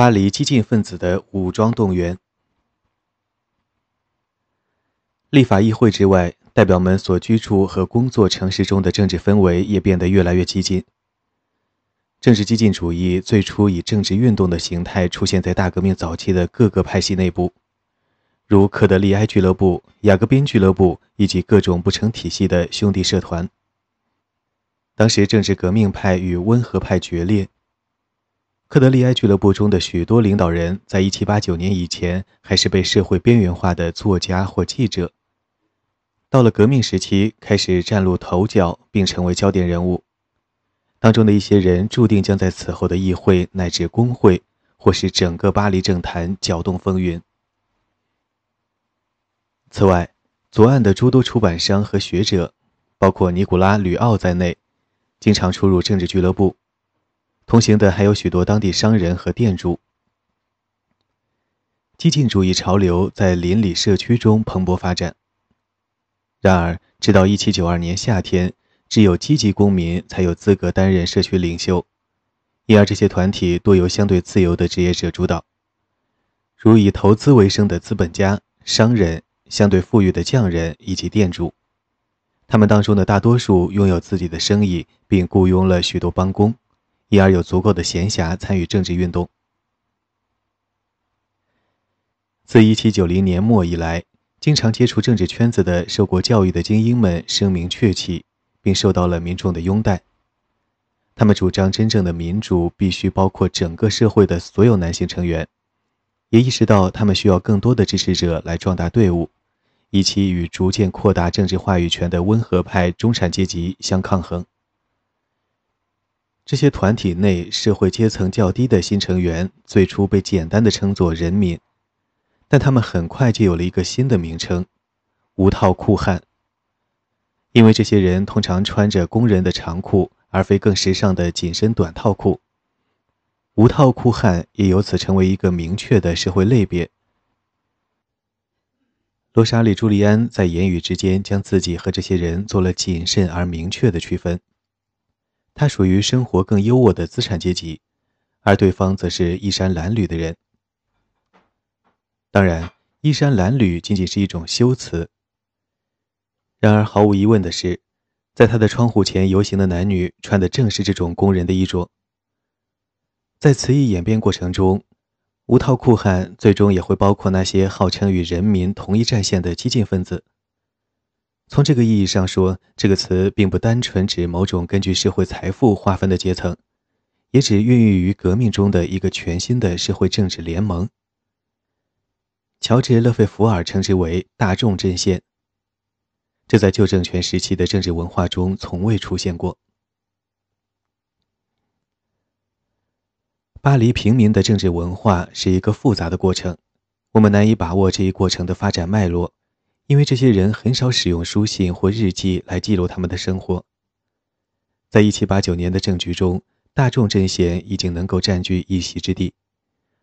巴黎激进分子的武装动员。立法议会之外，代表们所居住和工作城市中的政治氛围也变得越来越激进。政治激进主义最初以政治运动的形态出现在大革命早期的各个派系内部，如科德利埃俱乐部、雅各宾俱乐部以及各种不成体系的兄弟社团。当时，政治革命派与温和派决裂。克德利埃俱乐部中的许多领导人，在1789年以前还是被社会边缘化的作家或记者。到了革命时期，开始崭露头角，并成为焦点人物。当中的一些人，注定将在此后的议会乃至工会，或是整个巴黎政坛搅动风云。此外，左岸的诸多出版商和学者，包括尼古拉·吕奥在内，经常出入政治俱乐部。同行的还有许多当地商人和店主。激进主义潮流在邻里社区中蓬勃发展。然而，直到1792年夏天，只有积极公民才有资格担任社区领袖，因而这些团体多由相对自由的职业者主导，如以投资为生的资本家、商人、相对富裕的匠人以及店主。他们当中的大多数拥有自己的生意，并雇佣了许多帮工。因而有足够的闲暇参与政治运动。自1790年末以来，经常接触政治圈子的受过教育的精英们声名鹊起，并受到了民众的拥戴。他们主张真正的民主必须包括整个社会的所有男性成员，也意识到他们需要更多的支持者来壮大队伍，以期与逐渐扩大政治话语权的温和派中产阶级相抗衡。这些团体内社会阶层较低的新成员最初被简单的称作“人民”，但他们很快就有了一个新的名称——无套裤汉。因为这些人通常穿着工人的长裤，而非更时尚的紧身短套裤，无套裤汉也由此成为一个明确的社会类别。罗莎莉·朱利安在言语之间将自己和这些人做了谨慎而明确的区分。他属于生活更优渥的资产阶级，而对方则是衣衫褴褛的人。当然，衣衫褴褛仅仅是一种修辞。然而，毫无疑问的是，在他的窗户前游行的男女穿的正是这种工人的衣着。在词义演变过程中，无套裤汉最终也会包括那些号称与人民同一战线的激进分子。从这个意义上说，这个词并不单纯指某种根据社会财富划分的阶层，也指孕育于革命中的一个全新的社会政治联盟。乔治·勒费福尔称之为“大众阵线”，这在旧政权时期的政治文化中从未出现过。巴黎平民的政治文化是一个复杂的过程，我们难以把握这一过程的发展脉络。因为这些人很少使用书信或日记来记录他们的生活。在一七八九年的政局中，大众阵线已经能够占据一席之地，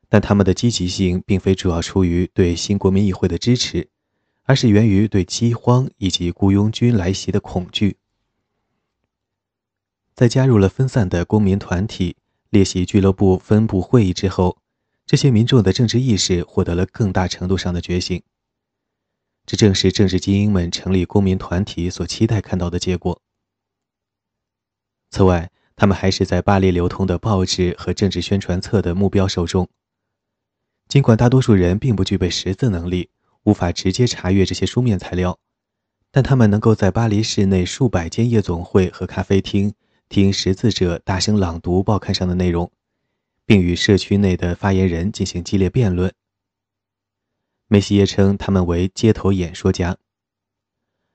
但他们的积极性并非主要出于对新国民议会的支持，而是源于对饥荒以及雇佣军来袭的恐惧。在加入了分散的公民团体、列席俱乐部分部会议之后，这些民众的政治意识获得了更大程度上的觉醒。这正是政治精英们成立公民团体所期待看到的结果。此外，他们还是在巴黎流通的报纸和政治宣传册的目标受众。尽管大多数人并不具备识字能力，无法直接查阅这些书面材料，但他们能够在巴黎市内数百间夜总会和咖啡厅听识字者大声朗读报刊上的内容，并与社区内的发言人进行激烈辩论。梅西耶称他们为街头演说家。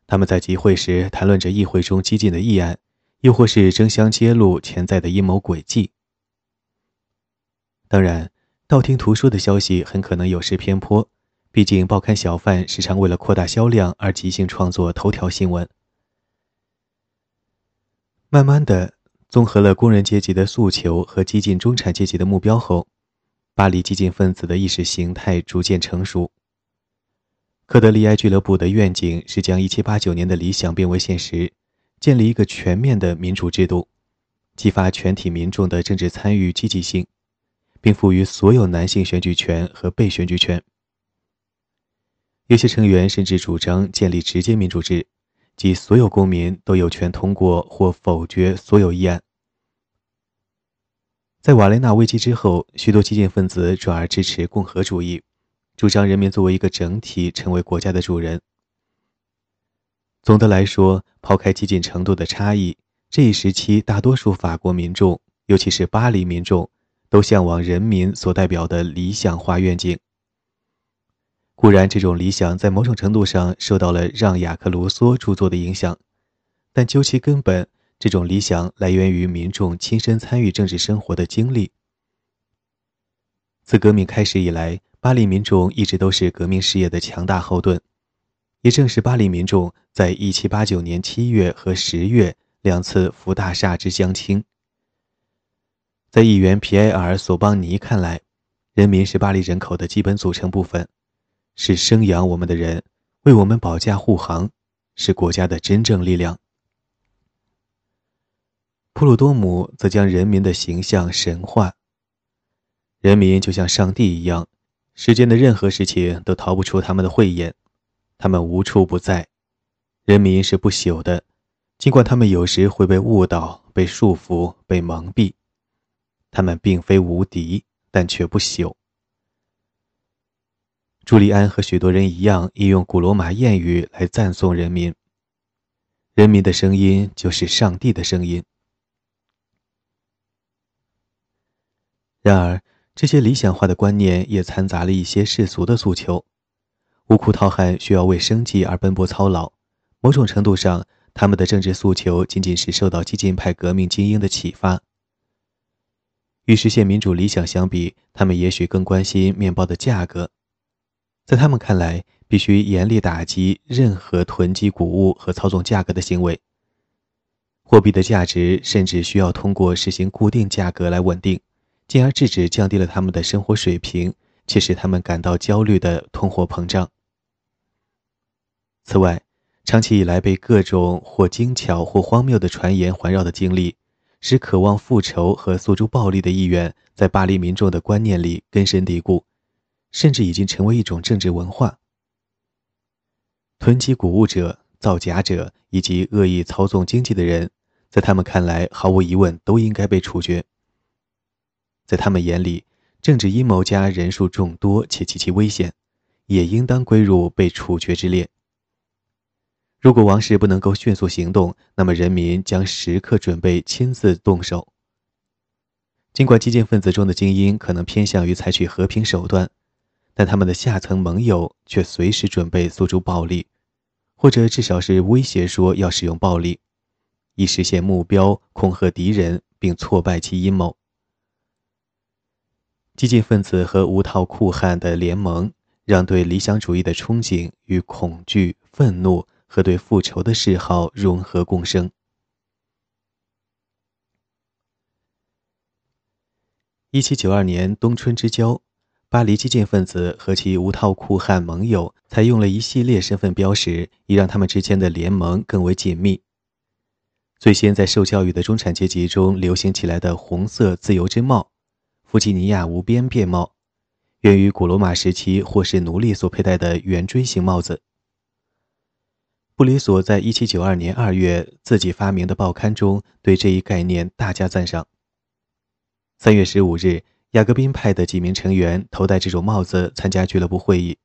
他们在集会时谈论着议会中激进的议案，又或是争相揭露潜在的阴谋诡计。当然，道听途说的消息很可能有失偏颇，毕竟报刊小贩时常为了扩大销量而即兴创作头条新闻。慢慢的，综合了工人阶级的诉求和激进中产阶级的目标后，巴黎激进分子的意识形态逐渐成熟。科德利埃俱乐部的愿景是将1789年的理想变为现实，建立一个全面的民主制度，激发全体民众的政治参与积极性，并赋予所有男性选举权和被选举权。有些成员甚至主张建立直接民主制，即所有公民都有权通过或否决所有议案。在瓦雷纳危机之后，许多激进分子转而支持共和主义，主张人民作为一个整体成为国家的主人。总的来说，抛开激进程度的差异，这一时期大多数法国民众，尤其是巴黎民众，都向往人民所代表的理想化愿景。固然，这种理想在某种程度上受到了让·雅克·卢梭著作的影响，但究其根本，这种理想来源于民众亲身参与政治生活的经历。自革命开始以来，巴黎民众一直都是革命事业的强大后盾。也正是巴黎民众在1789年7月和10月两次扶大厦之将倾。在议员皮埃尔·索邦尼看来，人民是巴黎人口的基本组成部分。是生养我们的人，为我们保驾护航，是国家的真正力量。普鲁多姆则将人民的形象神化。人民就像上帝一样，世间的任何事情都逃不出他们的慧眼，他们无处不在。人民是不朽的，尽管他们有时会被误导、被束缚、被蒙蔽。他们并非无敌，但却不朽。朱利安和许多人一样，引用古罗马谚语来赞颂人民。人民的声音就是上帝的声音。然而，这些理想化的观念也掺杂了一些世俗的诉求。无库陶汉需要为生计而奔波操劳，某种程度上，他们的政治诉求仅仅是受到激进派革命精英的启发。与实现民主理想相比，他们也许更关心面包的价格。在他们看来，必须严厉打击任何囤积谷物和操纵价格的行为。货币的价值甚至需要通过实行固定价格来稳定，进而制止降低了他们的生活水平且使他们感到焦虑的通货膨胀。此外，长期以来被各种或精巧或荒谬的传言环绕的经历，使渴望复仇和诉诸暴力的意愿在巴黎民众的观念里根深蒂固。甚至已经成为一种政治文化。囤积谷物者、造假者以及恶意操纵经济的人，在他们看来，毫无疑问都应该被处决。在他们眼里，政治阴谋家人数众多且极其危险，也应当归入被处决之列。如果王室不能够迅速行动，那么人民将时刻准备亲自动手。尽管激进分子中的精英可能偏向于采取和平手段。但他们的下层盟友却随时准备诉诸暴力，或者至少是威胁说要使用暴力，以实现目标，恐吓敌人并挫败其阴谋。激进分子和无套酷汉的联盟，让对理想主义的憧憬与恐惧、愤怒和对复仇的嗜好融合共生。一七九二年冬春之交。巴黎激进分子和其无套酷汉盟友采用了一系列身份标识，以让他们之间的联盟更为紧密。最先在受教育的中产阶级中流行起来的红色自由之帽——弗吉尼亚无边便帽，源于古罗马时期或是奴隶所佩戴的圆锥形帽子。布里索在一七九二年二月自己发明的报刊中对这一概念大加赞赏。三月十五日。雅各宾派的几名成员头戴这种帽子参加俱乐部会议，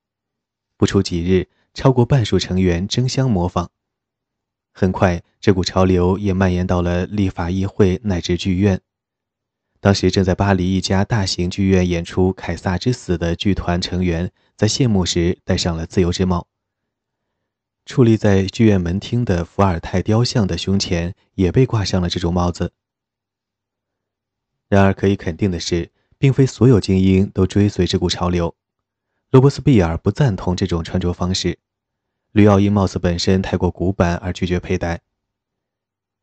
不出几日，超过半数成员争相模仿。很快，这股潮流也蔓延到了立法议会乃至剧院。当时正在巴黎一家大型剧院演出《凯撒之死》的剧团成员，在谢幕时戴上了自由之帽。矗立在剧院门厅的伏尔泰雕像的胸前也被挂上了这种帽子。然而，可以肯定的是。并非所有精英都追随这股潮流。罗伯斯庇尔不赞同这种穿着方式，吕奥因帽子本身太过古板而拒绝佩戴。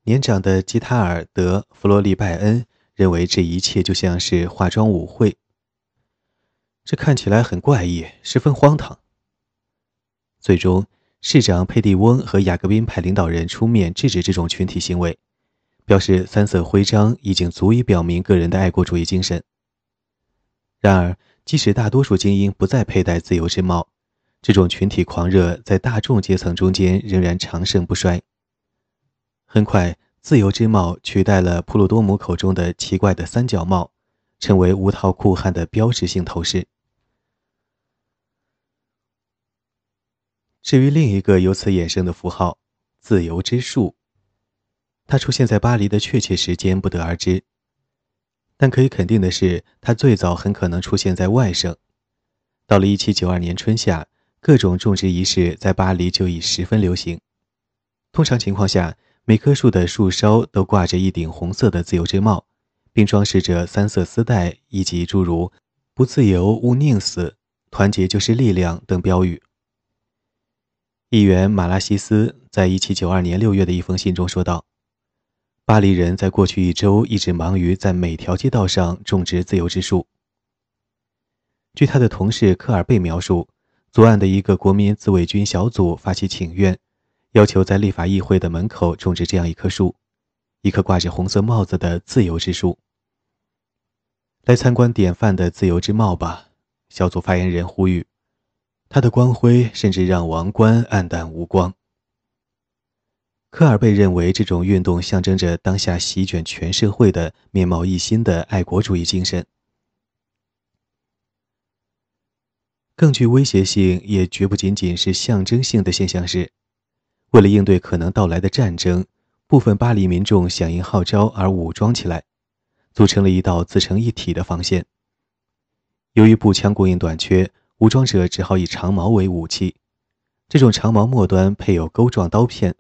年长的基塔尔·德·弗罗利拜恩认为这一切就像是化妆舞会，这看起来很怪异，十分荒唐。最终，市长佩蒂翁和雅各宾派领导人出面制止这种群体行为，表示三色徽章已经足以表明个人的爱国主义精神。然而，即使大多数精英不再佩戴自由之帽，这种群体狂热在大众阶层中间仍然长盛不衰。很快，自由之帽取代了普鲁多姆口中的奇怪的三角帽，成为无套酷汉的标志性头饰。至于另一个由此衍生的符号“自由之树”，它出现在巴黎的确切时间不得而知，但可以肯定的是，它最早很可能出现在外省。到了1792年春夏，各种种植仪式在巴黎就已十分流行。通常情况下，每棵树的树梢都挂着一顶红色的自由之帽，并装饰着三色丝带以及诸如“不自由勿宁死”“团结就是力量”等标语。议员马拉西斯在1792年6月的一封信中说道：“巴黎人在过去一周一直忙于在每条街道上种植自由之树。”据他的同事科尔贝描述，左岸的一个国民自卫军小组发起请愿，要求在立法议会的门口种植这样一棵树，一棵挂着红色帽子的自由之树。来参观典范的自由之帽吧，小组发言人呼吁。它的光辉甚至让王冠黯淡无光。科尔贝认为，这种运动象征着当下席卷全社会的面貌一新的爱国主义精神。更具威胁性，也绝不仅仅是象征性的现象是，为了应对可能到来的战争，部分巴黎民众响应号召而武装起来，组成了一道自成一体的防线。由于步枪供应短缺。武装者只好以长矛为武器，这种长矛末端配有钩状刀片，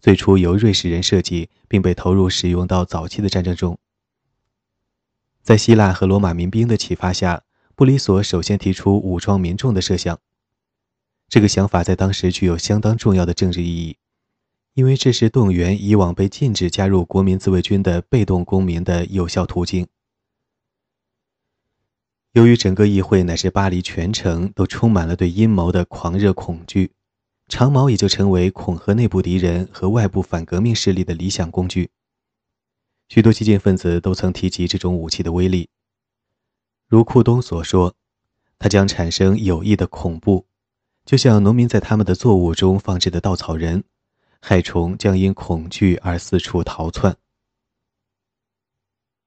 最初由瑞士人设计，并被投入使用到早期的战争中。在希腊和罗马民兵的启发下，布里索首先提出武装民众的设想。这个想法在当时具有相当重要的政治意义，因为这是动员以往被禁止加入国民自卫军的被动公民的有效途径。由于整个议会乃至巴黎全城都充满了对阴谋的狂热恐惧，长矛也就成为恐吓内部敌人和外部反革命势力的理想工具。许多激进分子都曾提及这种武器的威力，如库东所说，它将产生有益的恐怖，就像农民在他们的作物中放置的稻草人，害虫将因恐惧而四处逃窜。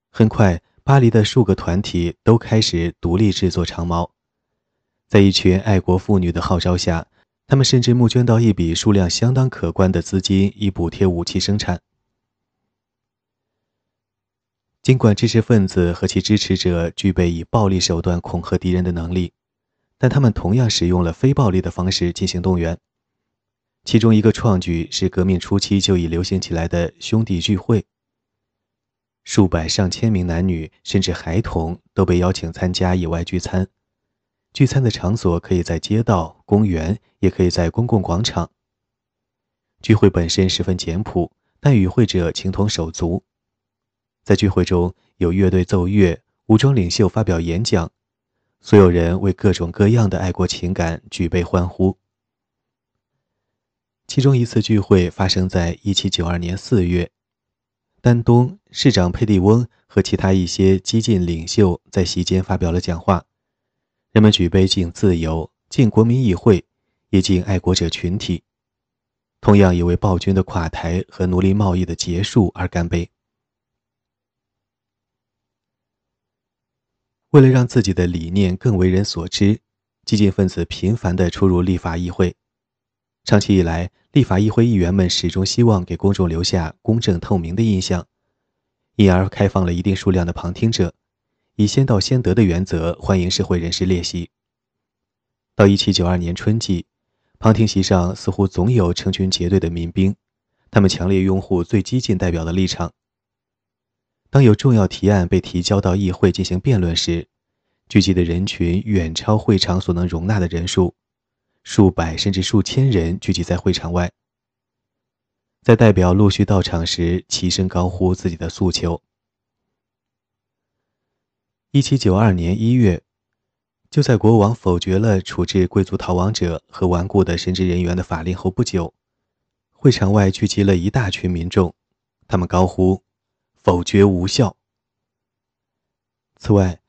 很快。巴黎的数个团体都开始独立制作长矛，在一群爱国妇女的号召下，他们甚至募捐到一笔数量相当可观的资金，以补贴武器生产。尽管知识分子和其支持者具备以暴力手段恐吓敌人的能力，但他们同样使用了非暴力的方式进行动员。其中一个创举是革命初期就已流行起来的兄弟聚会。数百上千名男女，甚至孩童都被邀请参加野外聚餐。聚餐的场所可以在街道、公园，也可以在公共广场。聚会本身十分简朴，但与会者情同手足。在聚会中有乐队奏乐，武装领袖发表演讲，所有人为各种各样的爱国情感举杯欢呼。其中一次聚会发生在1792年4月。丹东市长佩蒂翁和其他一些激进领袖在席间发表了讲话，人们举杯敬自由，敬国民议会，也敬爱国者群体，同样也为暴君的垮台和奴隶贸易的结束而干杯。为了让自己的理念更为人所知，激进分子频繁地出入立法议会。长期以来，立法议会议员们始终希望给公众留下公正透明的印象，因而开放了一定数量的旁听者，以先到先得的原则欢迎社会人士列席。到1792年春季，旁听席上似乎总有成群结队的民兵，他们强烈拥护最激进代表的立场。当有重要提案被提交到议会进行辩论时，聚集的人群远超会场所能容纳的人数。数百甚至数千人聚集在会场外，在代表陆续到场时，齐声高呼自己的诉求。一七九二年一月，就在国王否决了处置贵族逃亡者和顽固的神职人员的法令后不久，会场外聚集了一大群民众，他们高呼：“否决无效。”此外，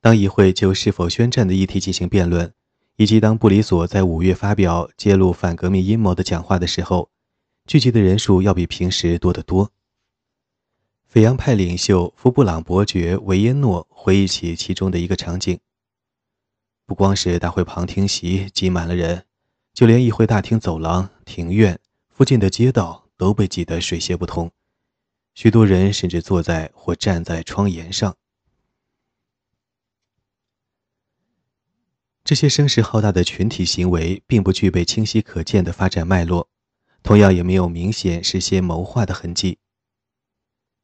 当议会就是否宣战的议题进行辩论，以及当布里索在五月发表揭露反革命阴谋的讲话的时候，聚集的人数要比平时多得多。斐扬派领袖福布朗伯爵维耶诺回忆起其中的一个场景：不光是大会旁听席挤满了人，就连议会大厅走廊、庭院附近的街道都被挤得水泄不通，许多人甚至坐在或站在窗沿上。这些声势浩大的群体行为并不具备清晰可见的发展脉络，同样也没有明显事先谋划的痕迹。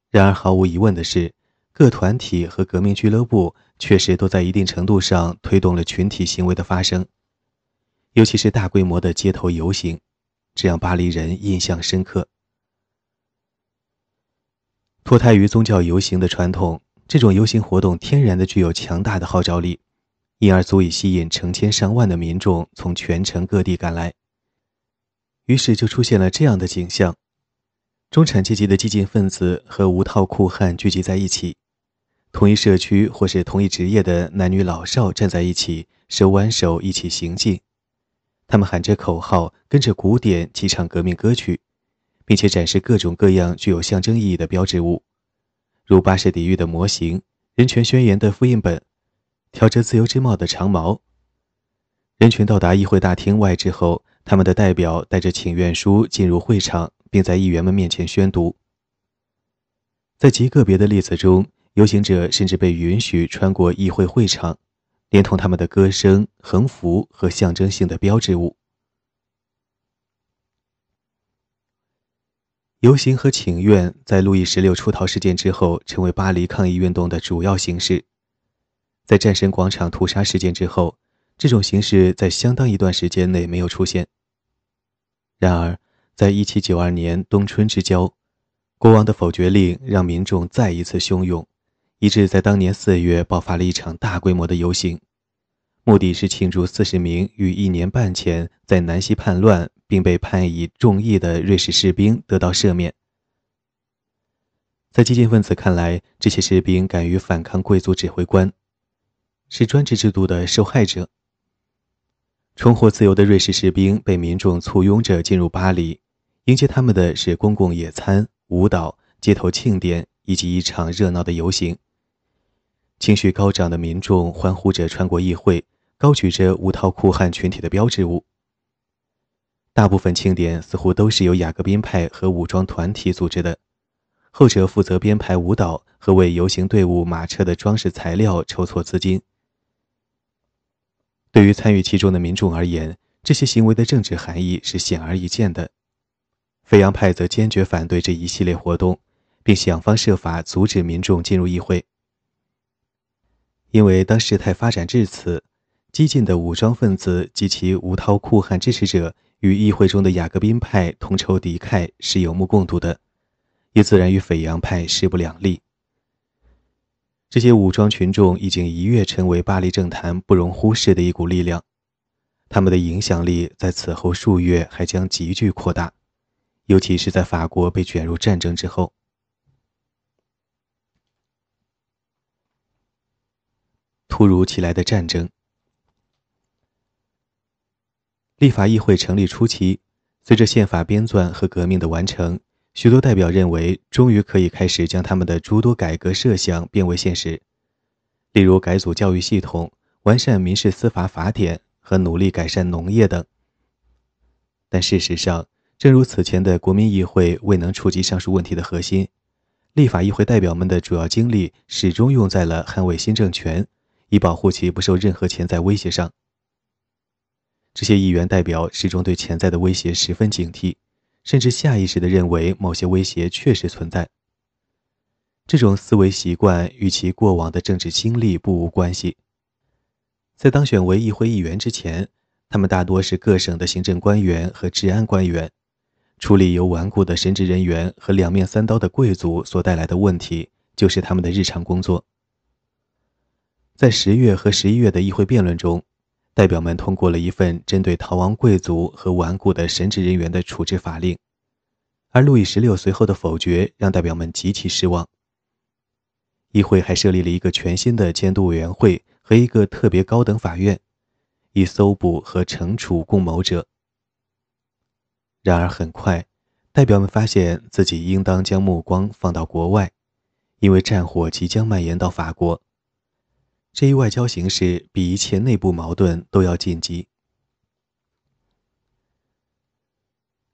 然而，毫无疑问的是，各团体和革命俱乐部确实都在一定程度上推动了群体行为的发生，尤其是大规模的街头游行，这让巴黎人印象深刻。脱胎于宗教游行的传统，这种游行活动天然的具有强大的号召力。因而足以吸引成千上万的民众从全城各地赶来。于是就出现了这样的景象：中产阶级的激进分子和无套裤汉聚集在一起，同一社区或是同一职业的男女老少站在一起，手挽手一起行进。他们喊着口号，跟着鼓点齐唱革命歌曲，并且展示各种各样具有象征意义的标志物，如巴士底狱的模型、人权宣言的复印本。挑着自由之帽的长矛。人群到达议会大厅外之后，他们的代表带着请愿书进入会场，并在议员们面前宣读。在极个别的例子中，游行者甚至被允许穿过议会会场，连同他们的歌声、横幅和象征性的标志物。游行和请愿在路易十六出逃事件之后，成为巴黎抗议运动的主要形式。在战神广场屠杀事件之后，这种形式在相当一段时间内没有出现。然而，在1792年冬春之交，国王的否决令让民众再一次汹涌，以致在当年四月爆发了一场大规模的游行，目的是庆祝40名于一年半前在南希叛乱并被判以重役的瑞士士兵得到赦免。在激进分子看来，这些士兵敢于反抗贵族指挥官。是专制制度的受害者。重获自由的瑞士士兵被民众簇拥着进入巴黎，迎接他们的是公共野餐、舞蹈、街头庆典以及一场热闹的游行。情绪高涨的民众欢呼着穿过议会，高举着无套酷汉群体的标志物。大部分庆典似乎都是由雅各宾派和武装团体组织的，后者负责编排舞蹈和为游行队伍马车的装饰材料筹措资金。对于参与其中的民众而言，这些行为的政治含义是显而易见的。飞扬派则坚决反对这一系列活动，并想方设法阻止民众进入议会。因为当事态发展至此，激进的武装分子及其无套酷汉支持者与议会中的雅各宾派同仇敌忾是有目共睹的，也自然与斐扬派势不两立。这些武装群众已经一跃成为巴黎政坛不容忽视的一股力量，他们的影响力在此后数月还将急剧扩大，尤其是在法国被卷入战争之后。突如其来的战争。立法议会成立初期，随着宪法编纂和革命的完成。许多代表认为，终于可以开始将他们的诸多改革设想变为现实，例如改组教育系统、完善民事司法法典和努力改善农业等。但事实上，正如此前的国民议会未能触及上述问题的核心，立法议会代表们的主要精力始终用在了捍卫新政权，以保护其不受任何潜在威胁上。这些议员代表始终对潜在的威胁十分警惕。甚至下意识地认为某些威胁确实存在。这种思维习惯与其过往的政治经历不无关系。在当选为议会议员之前，他们大多是各省的行政官员和治安官员，处理由顽固的神职人员和两面三刀的贵族所带来的问题，就是他们的日常工作。在十月和十一月的议会辩论中。代表们通过了一份针对逃亡贵族和顽固的神职人员的处置法令，而路易十六随后的否决让代表们极其失望。议会还设立了一个全新的监督委员会和一个特别高等法院，以搜捕和惩处共谋者。然而，很快，代表们发现自己应当将目光放到国外，因为战火即将蔓延到法国。这一外交形势比一切内部矛盾都要紧急。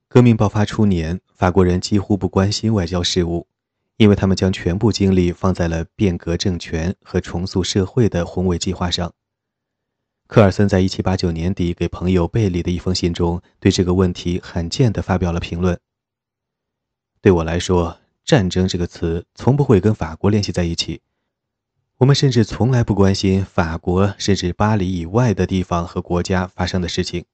革命爆发初年，法国人几乎不关心外交事务，因为他们将全部精力放在了变革政权和重塑社会的宏伟计划上。科尔森在1789年底给朋友贝里的一封信中，对这个问题罕见地发表了评论：“对我来说，战争这个词从不会跟法国联系在一起。我们甚至从来不关心法国甚至巴黎以外的地方和国家发生的事情。”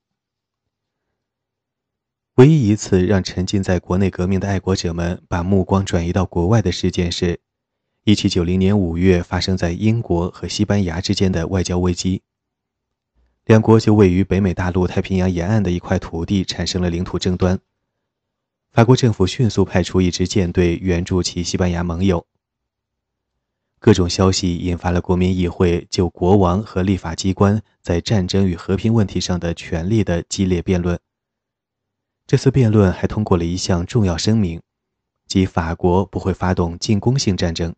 唯一一次让沉浸在国内革命的爱国者们把目光转移到国外的事件是，1790年5月发生在英国和西班牙之间的外交危机。两国就位于北美大陆太平洋沿岸的一块土地产生了领土争端。法国政府迅速派出一支舰队援助其西班牙盟友。各种消息引发了国民议会就国王和立法机关在战争与和平问题上的权利的激烈辩论。这次辩论还通过了一项重要声明，即法国不会发动进攻性战争。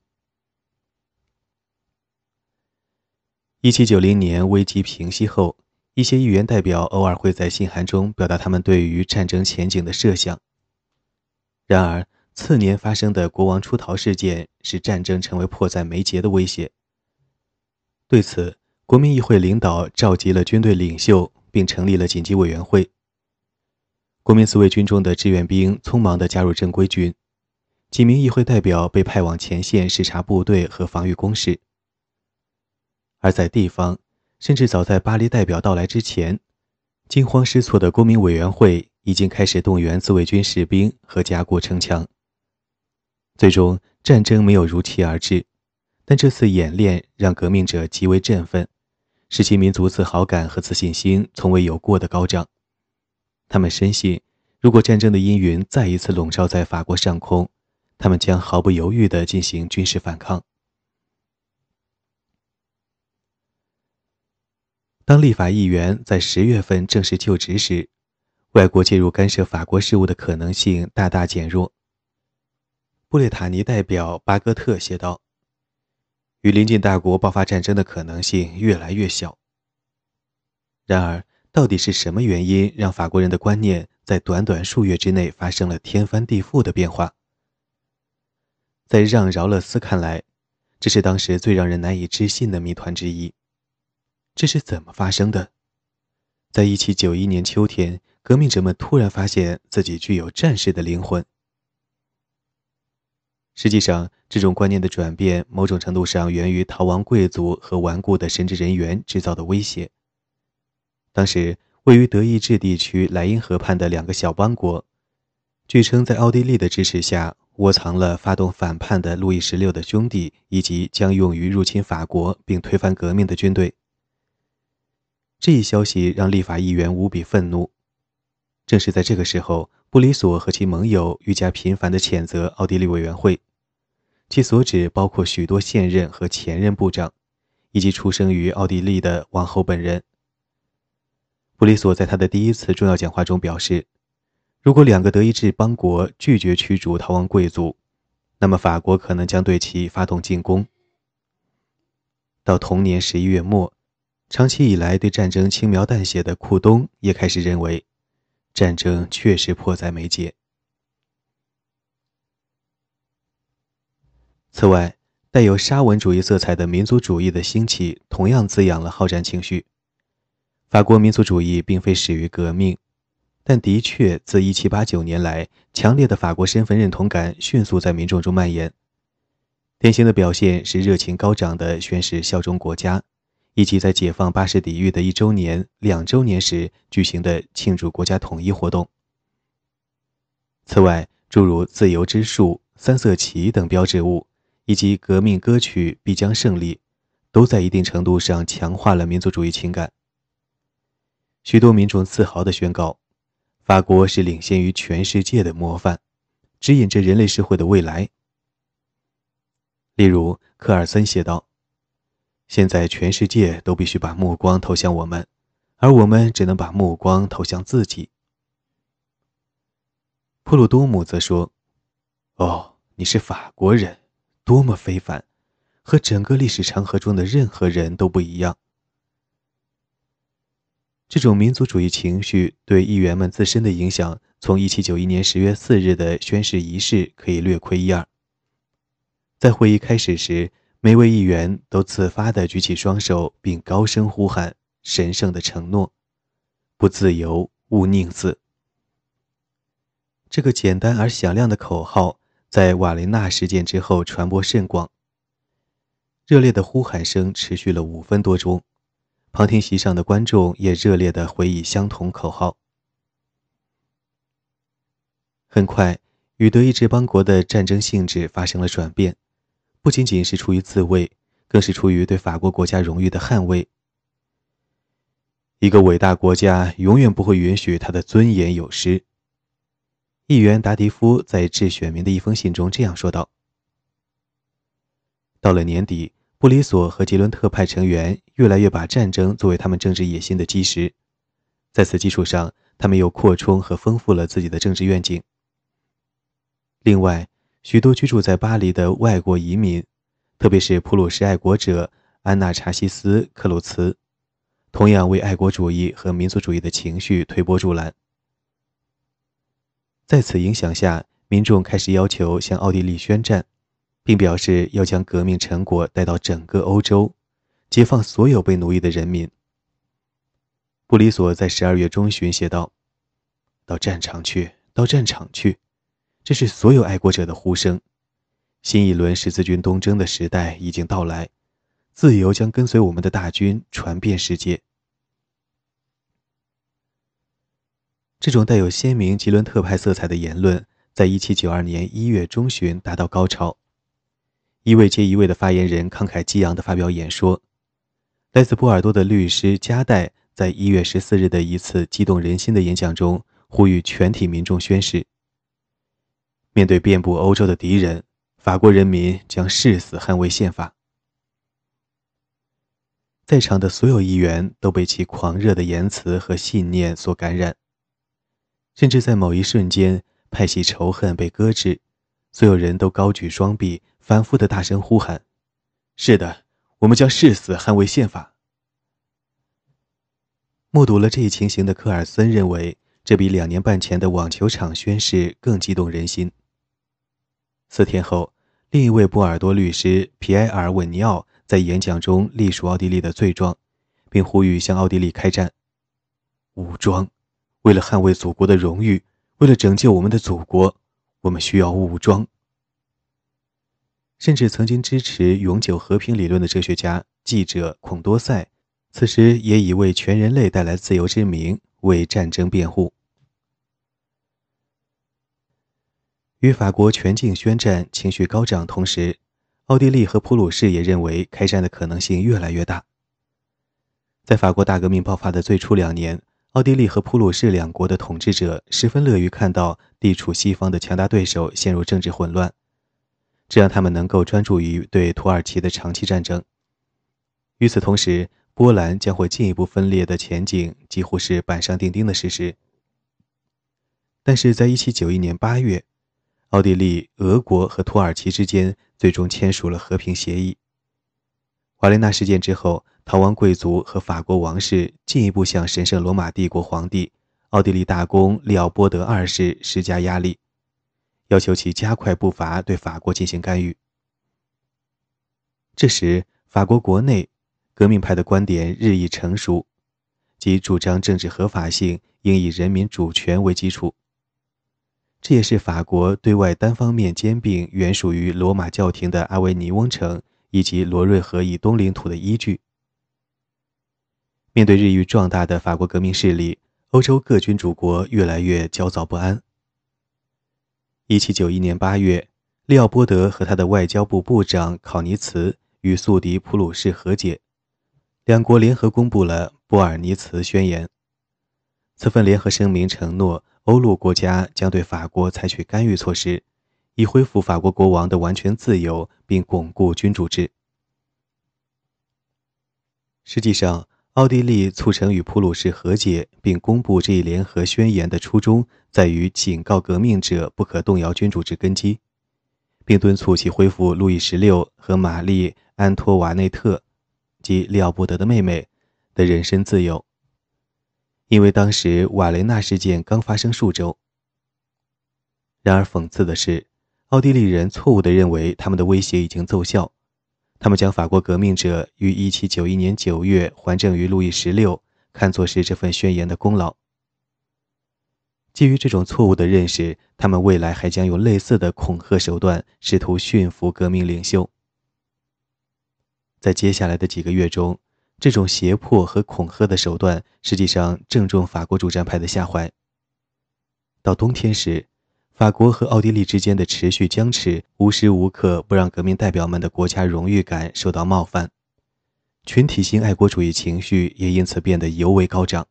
一七九零年危机平息后，一些议员代表偶尔会在信函中表达他们对于战争前景的设想。然而，次年发生的国王出逃事件使战争成为迫在眉睫的威胁。对此，国民议会领导召集了军队领袖，并成立了紧急委员会。国民自卫军中的志愿兵匆忙地加入正规军，几名议会代表被派往前线视察部队和防御工事。而在地方，甚至早在巴黎代表到来之前，惊慌失措的公民委员会已经开始动员自卫军士兵和加固城墙。最终，战争没有如期而至，但这次演练让革命者极为振奋，使其民族自豪感和自信心从未有过的高涨。他们深信，如果战争的阴云再一次笼罩在法国上空，他们将毫不犹豫地进行军事反抗。当立法议员在十月份正式就职时，外国介入干涉法国事务的可能性大大减弱。布列塔尼代表巴戈特写道：“与邻近大国爆发战争的可能性越来越小。”然而。到底是什么原因让法国人的观念在短短数月之内发生了天翻地覆的变化？在让·饶勒斯看来，这是当时最让人难以置信的谜团之一。这是怎么发生的？在1791年秋天，革命者们突然发现自己具有战士的灵魂。实际上，这种观念的转变，某种程度上源于逃亡贵族和顽固的神职人员制造的威胁。当时，位于德意志地区莱茵河畔的两个小邦国，据称在奥地利的支持下窝藏了发动反叛的路易十六的兄弟，以及将用于入侵法国并推翻革命的军队。这一消息让立法议员无比愤怒。正是在这个时候，布里索和其盟友愈加频繁地谴责奥地利委员会，其所指包括许多现任和前任部长，以及出生于奥地利的王后本人。布里索在他的第一次重要讲话中表示，如果两个德意志邦国拒绝驱逐逃亡贵族，那么法国可能将对其发动进攻。到同年十一月末，长期以来对战争轻描淡写的库东也开始认为，战争确实迫在眉睫。此外，带有沙文主义色彩的民族主义的兴起，同样滋养了好战情绪。法国民族主义并非始于革命，但的确自1789年来，强烈的法国身份认同感迅速在民众中蔓延。典型的表现是热情高涨的宣誓效忠国家，以及在解放巴士底狱的一周年、两周年时举行的庆祝国家统一活动。此外，诸如自由之树、三色旗等标志物，以及革命歌曲必将胜利，都在一定程度上强化了民族主义情感。许多民众自豪地宣告：“法国是领先于全世界的模范，指引着人类社会的未来。”例如，科尔森写道：“现在全世界都必须把目光投向我们，而我们只能把目光投向自己。”普鲁多姆则说：“哦，你是法国人，多么非凡，和整个历史长河中的任何人都不一样。”这种民族主义情绪对议员们自身的影响，从1791年10月4日的宣誓仪式可以略窥一二。在会议开始时，每位议员都自发地举起双手，并高声呼喊神圣的承诺：“不自由，勿宁死。”这个简单而响亮的口号在瓦雷纳事件之后传播甚广。热烈的呼喊声持续了五分多钟，旁听席上的观众也热烈地回忆相同口号。很快，与德意志邦国的战争性质发生了转变，不仅仅是出于自卫，更是出于对法国国家荣誉的捍卫。一个伟大国家永远不会允许他的尊严有失。议员达迪夫在致选民的一封信中这样说道：“到了年底，布里索和吉伦特派成员越来越把战争作为他们政治野心的基石，在此基础上，他们又扩充和丰富了自己的政治愿景。另外，许多居住在巴黎的外国移民，特别是普鲁士爱国者安娜查西斯·克鲁茨，同样为爱国主义和民族主义的情绪推波助澜。”在此影响下，民众开始要求向奥地利宣战，并表示要将革命成果带到整个欧洲，解放所有被奴役的人民。布里索在十二月中旬写道：“到战场去，到战场去，这是所有爱国者的呼声。新一轮十字军东征的时代已经到来，自由将跟随我们的大军传遍世界。”这种带有鲜明吉伦特派色彩的言论，在1792年1月中旬达到高潮。一位接一位的发言人慷慨激昂地发表演说。来自波尔多的律师加代在1月14日的一次激动人心的演讲中，呼吁全体民众宣誓：面对遍布欧洲的敌人，法国人民将誓死捍卫宪法。在场的所有议员都被其狂热的言辞和信念所感染。甚至在某一瞬间，派系仇恨被搁置，所有人都高举双臂，反复的大声呼喊：“是的，我们将誓死捍卫宪法。”目睹了这一情形的科尔森认为，这比两年半前的网球场宣誓更激动人心。四天后，另一位波尔多律师皮埃尔·稳尼奥在演讲中隶属奥地利的罪状，并呼吁向奥地利开战，武装。为了捍卫祖国的荣誉，为了拯救我们的祖国，我们需要武装。甚至曾经支持永久和平理论的哲学家、记者孔多塞，此时也以为全人类带来自由之名为战争辩护。与法国全境宣战情绪高涨同时，奥地利和普鲁士也认为开战的可能性越来越大。在法国大革命爆发的最初两年。奥地利和普鲁士两国的统治者十分乐于看到地处西方的强大对手陷入政治混乱，这让他们能够专注于对土耳其的长期战争。与此同时，波兰将会进一步分裂的前景几乎是板上钉钉的事实。但是在1791年8月，奥地利、俄国和土耳其之间最终签署了和平协议。华雷纳事件之后。逃亡贵族和法国王室进一步向神圣罗马帝国皇帝、奥地利大公利奥波德二世施加压力，要求其加快步伐对法国进行干预。这时，法国国内革命派的观点日益成熟，即主张政治合法性应以人民主权为基础。这也是法国对外单方面兼并原属于罗马教廷的阿维尼翁城以及罗瑞河以东领土的依据。面对日益壮大的法国革命势力，欧洲各君主国越来越焦躁不安。1791年8月，利奥波德和他的外交部部长考尼茨与宿敌普鲁士和解，两国联合公布了《波尔尼茨宣言》。此份联合声明承诺，欧陆国家将对法国采取干预措施，以恢复法国国王的完全自由，并巩固君主制。实际上，奥地利促成与普鲁士和解，并公布这一联合宣言的初衷，在于警告革命者不可动摇君主制根基，并敦促其恢复路易十六和玛丽·安托瓦内特及利奥波德的妹妹的人身自由。因为当时瓦雷纳事件刚发生数周。然而，讽刺的是，奥地利人错误地认为他们的威胁已经奏效。他们将法国革命者于1791年9月还政于路易十六看作是这份宣言的功劳。基于这种错误的认识，他们未来还将用类似的恐吓手段试图驯服革命领袖。在接下来的几个月中，这种胁迫和恐吓的手段实际上正中法国主战派的下怀。到冬天时，法国和奥地利之间的持续僵持，无时无刻不让革命代表们的国家荣誉感受到冒犯，群体性爱国主义情绪也因此变得尤为高涨。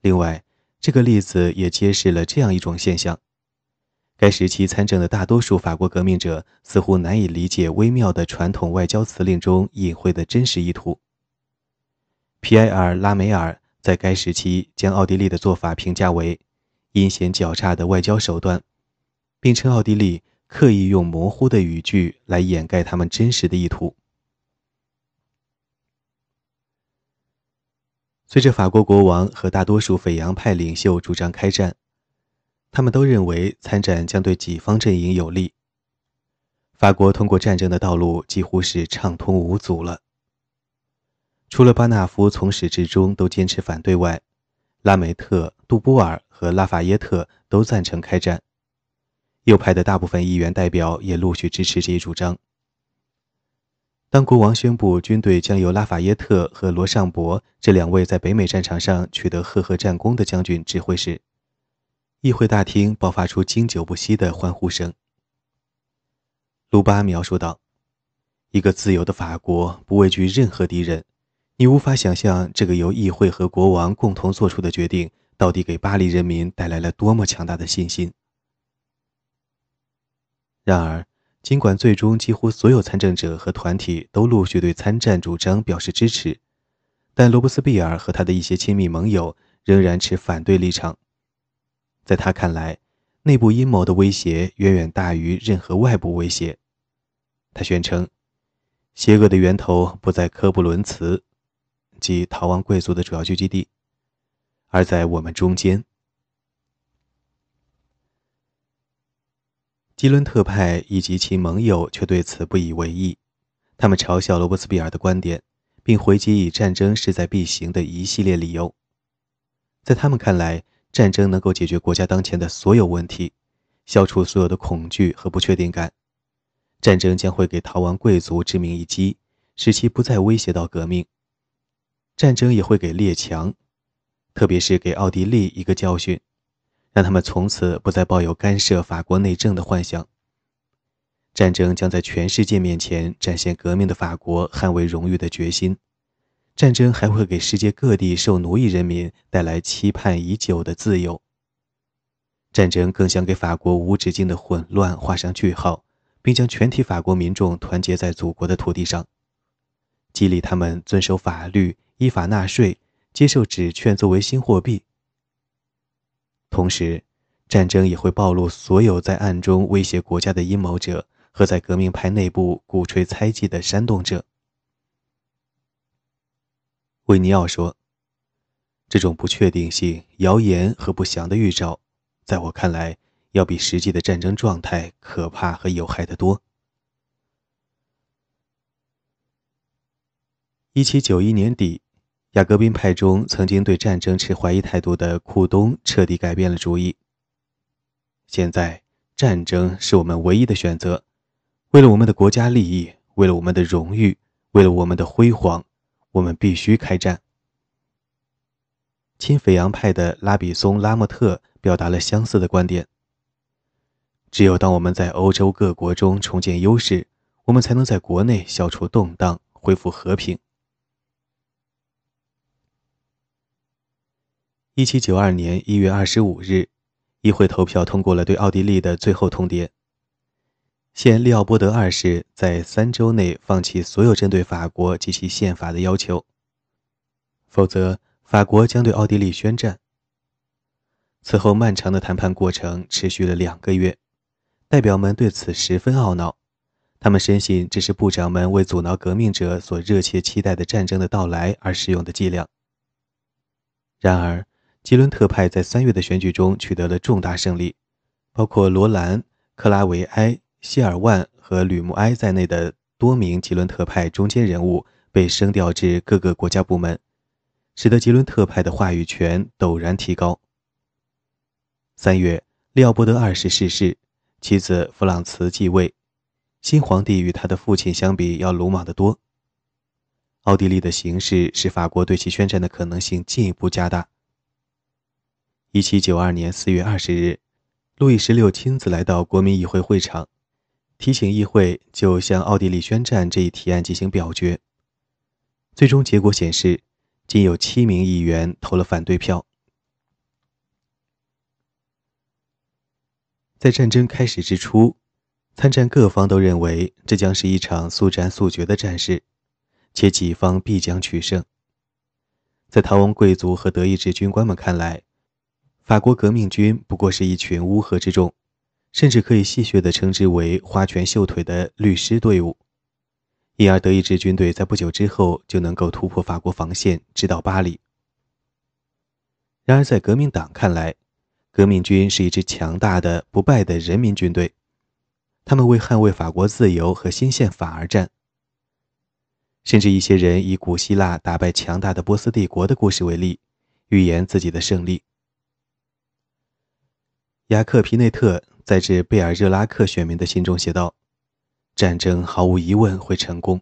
另外，这个例子也揭示了这样一种现象：该时期参政的大多数法国革命者似乎难以理解微妙的传统外交辞令中隐晦的真实意图。皮埃尔·拉梅尔在该时期将奥地利的做法评价为。阴险狡诈的外交手段，并称奥地利刻意用模糊的语句来掩盖他们真实的意图。随着法国国王和大多数斐扬派领袖主张开战，他们都认为参战将对己方阵营有利。法国通过战争的道路几乎是畅通无阻了。除了巴纳夫从始至终都坚持反对外，拉梅特、杜波尔。和拉法耶特都赞成开战，右派的大部分议员代表也陆续支持这一主张。当国王宣布军队将由拉法耶特和罗尚博这两位在北美战场上取得赫赫战功的将军指挥时，议会大厅爆发出经久不息的欢呼声。卢巴描述道：“一个自由的法国不畏惧任何敌人，你无法想象这个由议会和国王共同做出的决定。”到底给巴黎人民带来了多么强大的信心？然而，尽管最终几乎所有参政者和团体都陆续对参战主张表示支持，但罗伯斯庇尔和他的一些亲密盟友仍然持反对立场。在他看来，内部阴谋的威胁远远大于任何外部威胁。他宣称，邪恶的源头不在科布伦茨，即逃亡贵族的主要聚集地。而在我们中间，吉伦特派以及其盟友却对此不以为意。他们嘲笑罗伯斯庇尔的观点，并回击以战争势在必行的一系列理由。在他们看来，战争能够解决国家当前的所有问题，消除所有的恐惧和不确定感。战争将会给逃亡贵族致命一击，使其不再威胁到革命。战争也会给列强。特别是给奥地利一个教训，让他们从此不再抱有干涉法国内政的幻想。战争将在全世界面前展现革命的法国捍卫荣誉的决心。战争还会给世界各地受奴役人民带来期盼已久的自由。战争更想给法国无止境的混乱画上句号，并将全体法国民众团结在祖国的土地上，激励他们遵守法律，依法纳税。接受纸券作为新货币。同时，战争也会暴露所有在暗中威胁国家的阴谋者和在革命派内部鼓吹猜忌的煽动者。维尼奥说：“这种不确定性、谣言和不祥的预兆，在我看来，要比实际的战争状态可怕和有害得多。”一七九一年底。雅各宾派中曾经对战争持怀疑态度的库东彻底改变了主意。现在，战争是我们唯一的选择。为了我们的国家利益，为了我们的荣誉，为了我们的辉煌，我们必须开战。亲斐扬派的拉比松·拉莫特表达了相似的观点。只有当我们在欧洲各国中重建优势，我们才能在国内消除动荡，恢复和平。一七九二年一月二十五日，议会投票通过了对奥地利的最后通牒，现利奥波德二世在三周内放弃所有针对法国及其宪法的要求，否则法国将对奥地利宣战。此后漫长的谈判过程持续了两个月，代表们对此十分懊恼，他们深信这是部长们为阻挠革命者所热切期待的战争的到来而使用的伎俩。然而，吉伦特派在三月的选举中取得了重大胜利，包括罗兰、克拉维埃、希尔万和吕穆埃在内的多名吉伦特派中间人物被升调至各个国家部门，使得吉伦特派的话语权陡然提高。三月，利奥波德二世逝世，妻子弗朗茨继位，新皇帝与他的父亲相比要鲁莽得多。奥地利的形势使法国对其宣战的可能性进一步加大。一七九二年四月二十日，路易十六亲自来到国民议会会场，提请议会就向奥地利宣战这一提案进行表决。最终结果显示，仅有七名议员投了反对票。在战争开始之初，参战各方都认为这将是一场速战速决的战事，且己方必将取胜。在逃亡贵族和德意志军官们看来，法国革命军不过是一群乌合之众，甚至可以戏谑地称之为“花拳绣腿”的律师队伍。因而，德意志军队在不久之后就能够突破法国防线，直捣巴黎。然而，在革命党看来，革命军是一支强大的、不败的人民军队，他们为捍卫法国自由和新宪法而战。甚至一些人以古希腊打败强大的波斯帝国的故事为例，预言自己的胜利。雅克·皮内特在致贝尔热拉克选民的信中写道：“战争毫无疑问会成功。”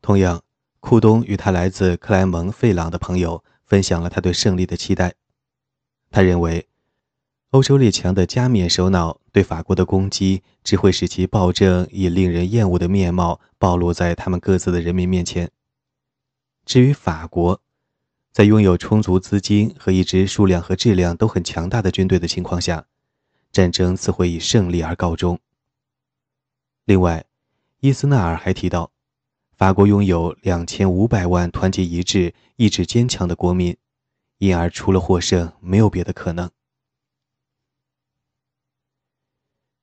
同样，库东与他来自克莱蒙·费朗的朋友分享了他对胜利的期待。他认为，欧洲列强的加冕首脑对法国的攻击只会使其暴政以令人厌恶的面貌暴露在他们各自的人民面前。至于法国，在拥有充足资金和一支数量和质量都很强大的军队的情况下，战争自会以胜利而告终。另外，伊斯纳尔还提到，法国拥有两千五百万团结一致、意志坚强的国民，因而除了获胜，没有别的可能。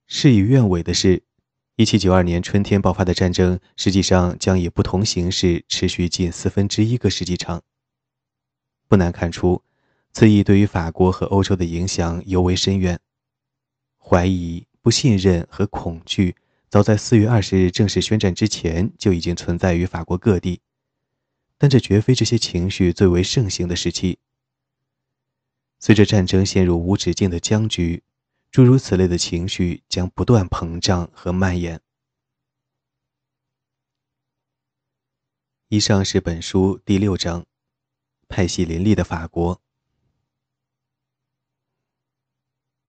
事与愿违的是，一七九二年春天爆发的战争实际上将以不同形式持续近四分之一个世纪长。不难看出，此役对于法国和欧洲的影响尤为深远。怀疑、不信任和恐惧，早在四月二十日正式宣战之前就已经存在于法国各地，但这绝非这些情绪最为盛行的时期。随着战争陷入无止境的僵局，诸如此类的情绪将不断膨胀和蔓延。以上是本书第六章。派系林立的法国。